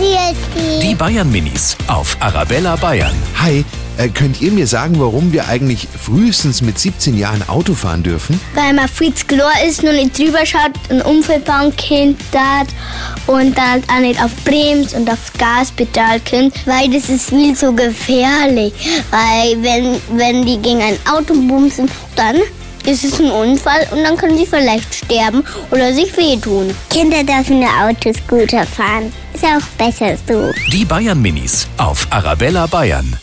Grüß Die Bayern Minis auf Arabella Bayern. Hi, äh, könnt ihr mir sagen, warum wir eigentlich frühestens mit 17 Jahren Auto fahren dürfen? Weil man Fritz klar ist, nur nicht drüber schaut, einen Unfallbank hat und dann auch nicht auf Brems und auf Gaspedal kommt, weil das ist viel zu gefährlich. Weil wenn, wenn die gegen ein Auto bumsen, dann ist es ein Unfall und dann können sie vielleicht sterben oder sich wehtun. Kinder dürfen nur Autoscooter fahren. Ist auch besser so. Die Bayern Minis auf Arabella Bayern.